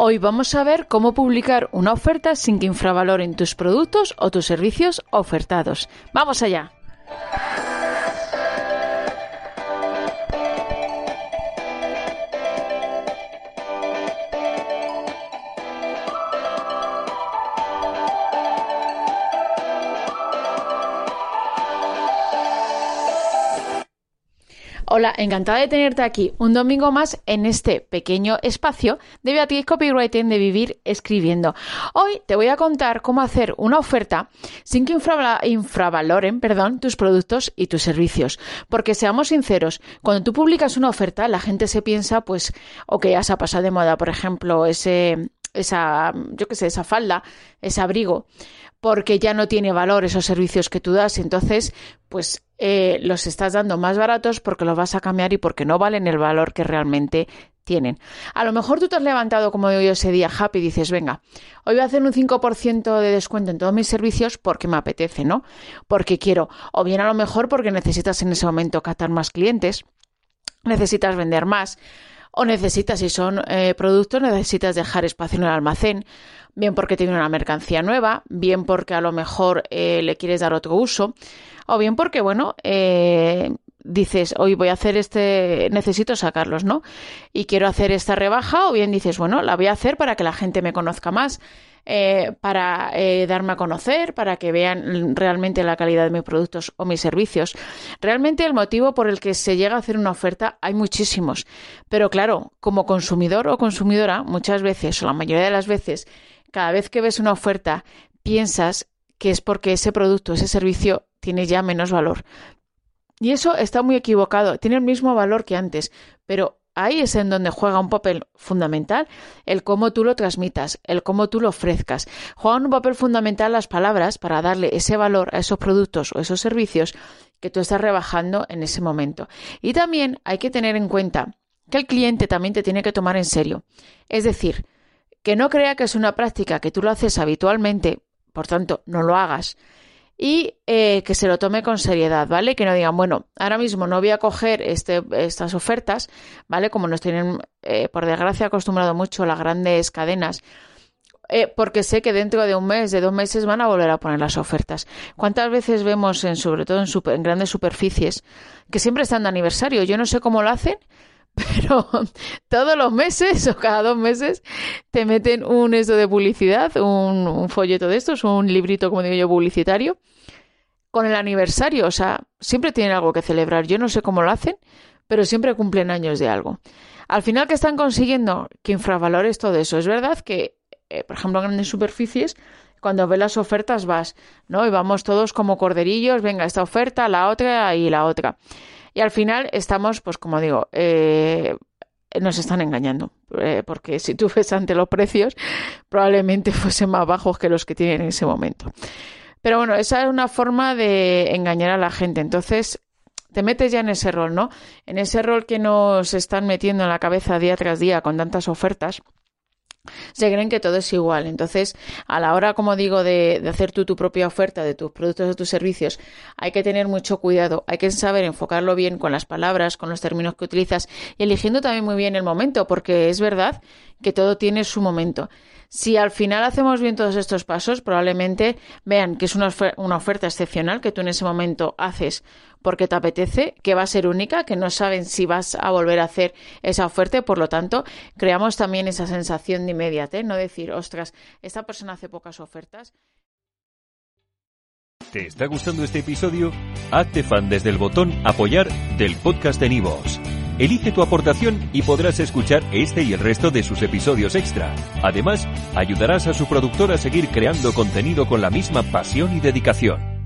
Hoy vamos a ver cómo publicar una oferta sin que infravaloren tus productos o tus servicios ofertados. ¡Vamos allá! Hola, encantada de tenerte aquí un domingo más en este pequeño espacio de Beatriz Copywriting de Vivir Escribiendo. Hoy te voy a contar cómo hacer una oferta sin que infravaloren perdón, tus productos y tus servicios. Porque seamos sinceros, cuando tú publicas una oferta, la gente se piensa, pues, o que ya se ha pasado de moda, por ejemplo, ese, esa, yo qué sé, esa falda, ese abrigo porque ya no tiene valor esos servicios que tú das, entonces pues eh, los estás dando más baratos porque los vas a cambiar y porque no valen el valor que realmente tienen. A lo mejor tú te has levantado como yo ese día happy y dices, venga, hoy voy a hacer un 5% de descuento en todos mis servicios porque me apetece, ¿no? Porque quiero, o bien a lo mejor porque necesitas en ese momento captar más clientes, necesitas vender más, o necesitas, si son eh, productos, necesitas dejar espacio en el almacén, bien porque tiene una mercancía nueva, bien porque a lo mejor eh, le quieres dar otro uso, o bien porque, bueno, eh, dices, hoy voy a hacer este, necesito sacarlos, ¿no? Y quiero hacer esta rebaja, o bien dices, bueno, la voy a hacer para que la gente me conozca más, eh, para eh, darme a conocer, para que vean realmente la calidad de mis productos o mis servicios. Realmente el motivo por el que se llega a hacer una oferta hay muchísimos, pero claro, como consumidor o consumidora, muchas veces o la mayoría de las veces, cada vez que ves una oferta, piensas que es porque ese producto, ese servicio tiene ya menos valor. Y eso está muy equivocado, tiene el mismo valor que antes, pero ahí es en donde juega un papel fundamental el cómo tú lo transmitas, el cómo tú lo ofrezcas. Juegan un papel fundamental las palabras para darle ese valor a esos productos o esos servicios que tú estás rebajando en ese momento. Y también hay que tener en cuenta que el cliente también te tiene que tomar en serio. Es decir, que no crea que es una práctica que tú lo haces habitualmente, por tanto, no lo hagas y eh, que se lo tome con seriedad, ¿vale? Que no digan, bueno, ahora mismo no voy a coger este, estas ofertas, ¿vale? Como nos tienen, eh, por desgracia, acostumbrado mucho las grandes cadenas. Eh, porque sé que dentro de un mes, de dos meses van a volver a poner las ofertas. ¿Cuántas veces vemos, en, sobre todo en, en grandes superficies, que siempre están de aniversario? Yo no sé cómo lo hacen, pero todos los meses o cada dos meses te meten un esto de publicidad, un, folleto de estos, un librito, como digo yo, publicitario, con el aniversario. O sea, siempre tienen algo que celebrar. Yo no sé cómo lo hacen, pero siempre cumplen años de algo. Al final, ¿qué están consiguiendo? Que infravalores todo eso. Es verdad que, eh, por ejemplo, en grandes superficies, cuando ves las ofertas vas, ¿no? Y vamos todos como corderillos, venga, esta oferta, la otra y la otra. Y al final estamos, pues como digo, eh, nos están engañando, eh, porque si tú ves ante los precios, probablemente fuesen más bajos que los que tienen en ese momento. Pero bueno, esa es una forma de engañar a la gente. Entonces, te metes ya en ese rol, ¿no? En ese rol que nos están metiendo en la cabeza día tras día con tantas ofertas se creen que todo es igual. Entonces, a la hora, como digo, de, hacer tú tu propia oferta de tus productos o tus servicios, hay que tener mucho cuidado, hay que saber enfocarlo bien con las palabras, con los términos que utilizas y eligiendo también muy bien el momento, porque es verdad que todo tiene su momento. Si al final hacemos bien todos estos pasos, probablemente vean que es una, oferta excepcional que tú en ese momento haces porque te apetece, que va a ser única, que no saben si vas a volver a hacer esa oferta por lo tanto creamos también esa sensación de inmediatez, no decir, ostras, esta persona hace pocas ofertas. ¿Te está gustando este episodio? Hazte fan desde el botón apoyar del podcast de Nivos. Elige tu aportación y podrás escuchar este y el resto de sus episodios extra. Además, ayudarás a su productor a seguir creando contenido con la misma pasión y dedicación.